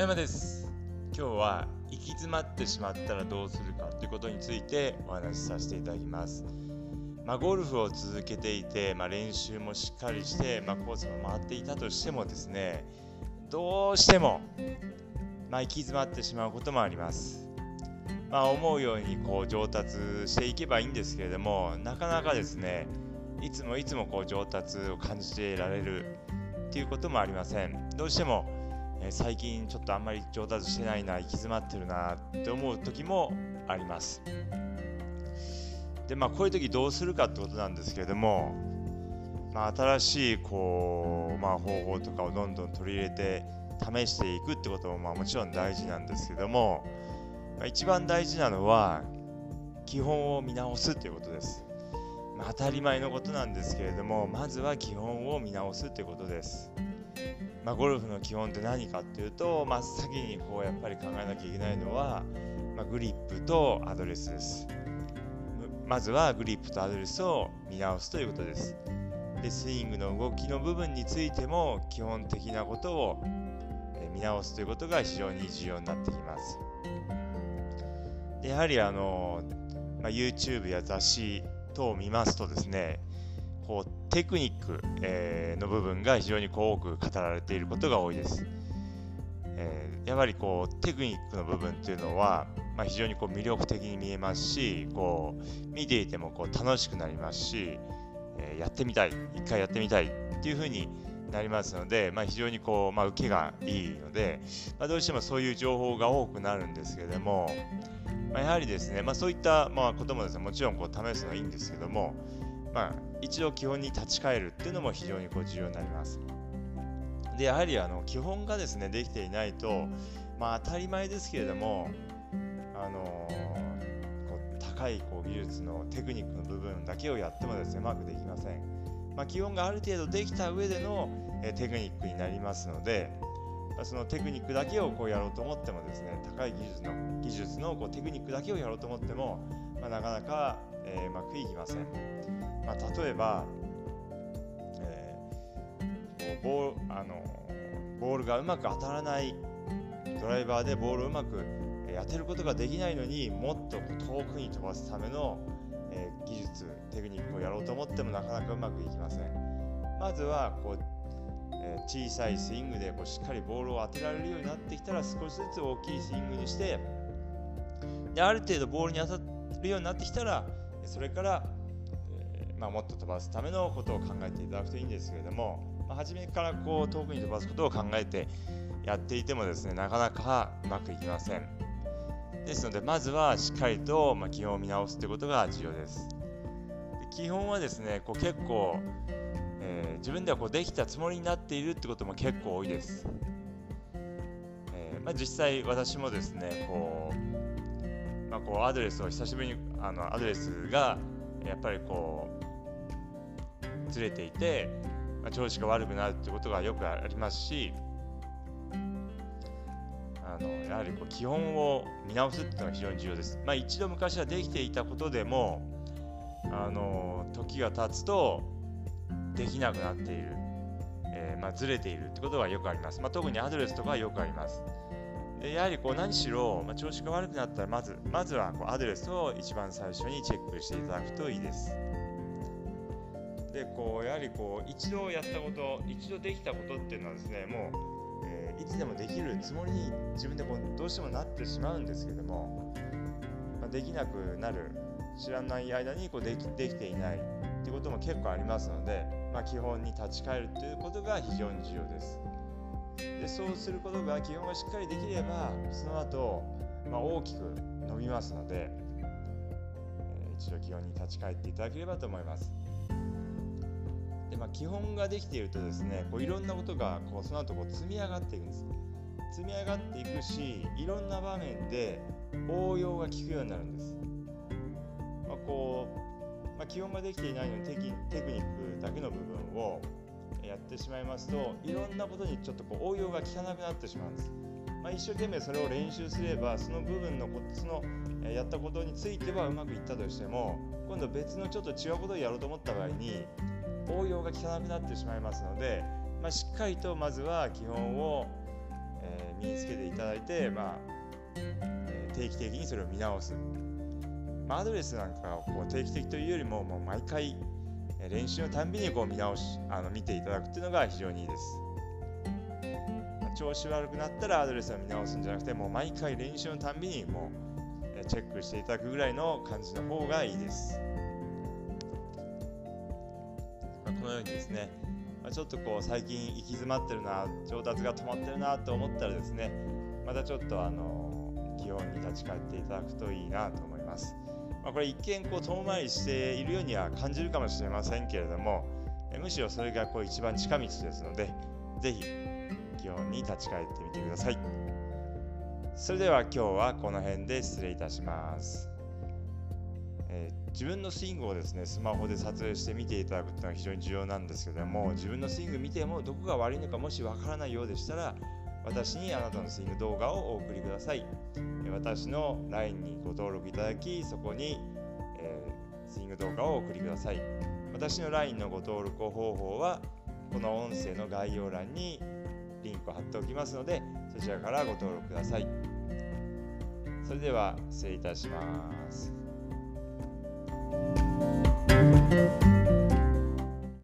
山です。今日は行き詰まってしまったらどうするかということについてお話しさせていただきます。まあ、ゴルフを続けていて、まあ、練習もしっかりして、まあ、コースも回っていたとしてもですねどうしても、まあ、行き詰まってしまうこともあります。まあ、思うようにこう上達していけばいいんですけれどもなかなかですねいつもいつもこう上達を感じていられるっていうこともありません。どうしても、え、最近ちょっとあんまり上達してないな行き詰まってるなって思う時もありますでまあこういう時どうするかってことなんですけれども、まあ、新しいこう、まあ、方法とかをどんどん取り入れて試していくってこともまあもちろん大事なんですけども一番大事なのは基本を見直すということです。当たり前のことなんですけれどもまずは基本を見直すということです。まあ、ゴルフの基本って何かっていうと真っ先にこうやっぱり考えなきゃいけないのは、まあ、グリップとアドレスです。まずはグリップとアドレスを見直すということです。でスイングの動きの部分についても基本的なことを見直すということが非常に重要になってきます。やはりあの、まあ、YouTube や雑誌等を見ますとですねこうテクニック、えー、の部分が非常にこう多く語られていることが多いです。えー、やはりこうテクニックの部分っていうのは、まあ、非常にこう魅力的に見えますしこう見ていてもこう楽しくなりますし、えー、やってみたい一回やってみたいっていうふうになりますので、まあ、非常にこう、まあ、受けがいいので、まあ、どうしてもそういう情報が多くなるんですけれども、まあ、やはりですね、まあ、そういったまあこともですねもちろんこう試すのはいいんですけども、まあ、一度基本に立ち返るっていうのも非常にこう重要になります。でやはりあの基本がですねできていないと、まあ、当たり前ですけれども、あのこう高いこう技術のテクニックの部分だけをやってもですねうまくできません。まあ、基本がある程度できた上での、えテクニックになりますので、そのテクニックだけをこうやろうと思ってもですね高い技術の技術のこうテクニックだけをやろうと思っても、まあ、なかなか、えー、うまくいきません、まあ、例えば、えー、こうボーあのボールがうまく当たらないドライバーでボールをうまく当てることができないのにもっと遠くに飛ばすための、えー、技術テクニックをやろうと思ってもなかなかうまくいきません。まずはこうえ小さいスイングでこうしっかりボールを当てられるようになってきたら少しずつ大きいスイングにしてである程度ボールに当たるようになってきたらそれから、まあ、もっと飛ばすためのことを考えていただくといいんですけれども、まあ、初めからこう遠くに飛ばすことを考えてやっていてもですねなかなかうまくいきませんですのでまずはしっかりと、ま基本を見直すということが重要ですで基本はですねこう結構えー、自分ではこうできたつもりになっているってことも結構多いです。えー、まあ、実際私もですねこう、まあ、こうアドレスを久しぶりにあのアドレスがやっぱりこうずれていて、まあ、調子が悪くなるってことがよくありますしあのやはりこう基本を見直すっていうのが非常に重要です。まあ、一度昔はできていたことでもあの時が経つとできなくなっている、えー、まあ、ずれているってことがよくあります。まあ、特にアドレスとかはよくあります。でやはりこう何しろ、まあ、調子が悪くなったらまずまずはこうアドレスを一番最初にチェックしていただくといいです。でこうやはりこう一度やったこと一度できたことっていうのはですねもう、えー、いつでもできるつもりに自分でこうどうしてもなってしまうんですけども、まあ、できなくなる知らない間にこうできできていないっていうことも結構ありますのでまあ、基本に立ち返るということが非常に重要です。でそうすることが基本がしっかりできればその後、まあ、大きく伸びますので、えー、一度基本に立ち返っていただければと思います。でまあ、基本ができているとですねこういろんなことがこうその後こう積み上がっていくんです。積み上がっていくしいろんな場面で応用が効くようになるんです。まあ、こうまあ、基本ができていないのにテクニックだけの部分をやってしまいますといろんなことにちょっとこう応用が効かなくなってしまうんです。まあ、一生懸命それを練習すればその部分のそのやったことについてはうまくいったとしても今度別のちょっと違うことをやろうと思った場合に応用が効かなくなってしまいますので、まあ、しっかりとまずは基本をえ、身につけていただいて、まあえ、定期的にそれを見直す、まあ、アドレスなんかをこう定期的というよりももう毎回練習のたんびにこう見直しあの見ていただくっていうのが非常にいいです。調子悪くなったらアドレスを見直すんじゃなくてもう毎回練習のたんびにもうチェックしていただくぐらいの感じの方がいいです。のようにですね、ま、ちょっとこう最近行き詰まってるな上達が止まってるなと思ったらですねまたちょっとあの基本に立ち返っていただくといいなと思います。まあ、これ一見こう遠回りしているようには感じるかもしれませんけれどもむしろそれがこう一番近道ですので是非基本に立ち返ってみてください。それでは今日はこの辺で失礼いたします。えー、自分のスイングをですねスマホで撮影して見ていただくというのは非常に重要なんですけども自分のスイング見てもどこが悪いのかもしわからないようでしたら私にあなたのスイング動画をお送りください。私の LINE にご登録いただきそこに、えー、スイング動画をお送りください。私の LINE のご登録方法はこの音声の概要欄にリンクを貼っておきますのでそちらからご登録ください。それでは失礼いたします。Thank you.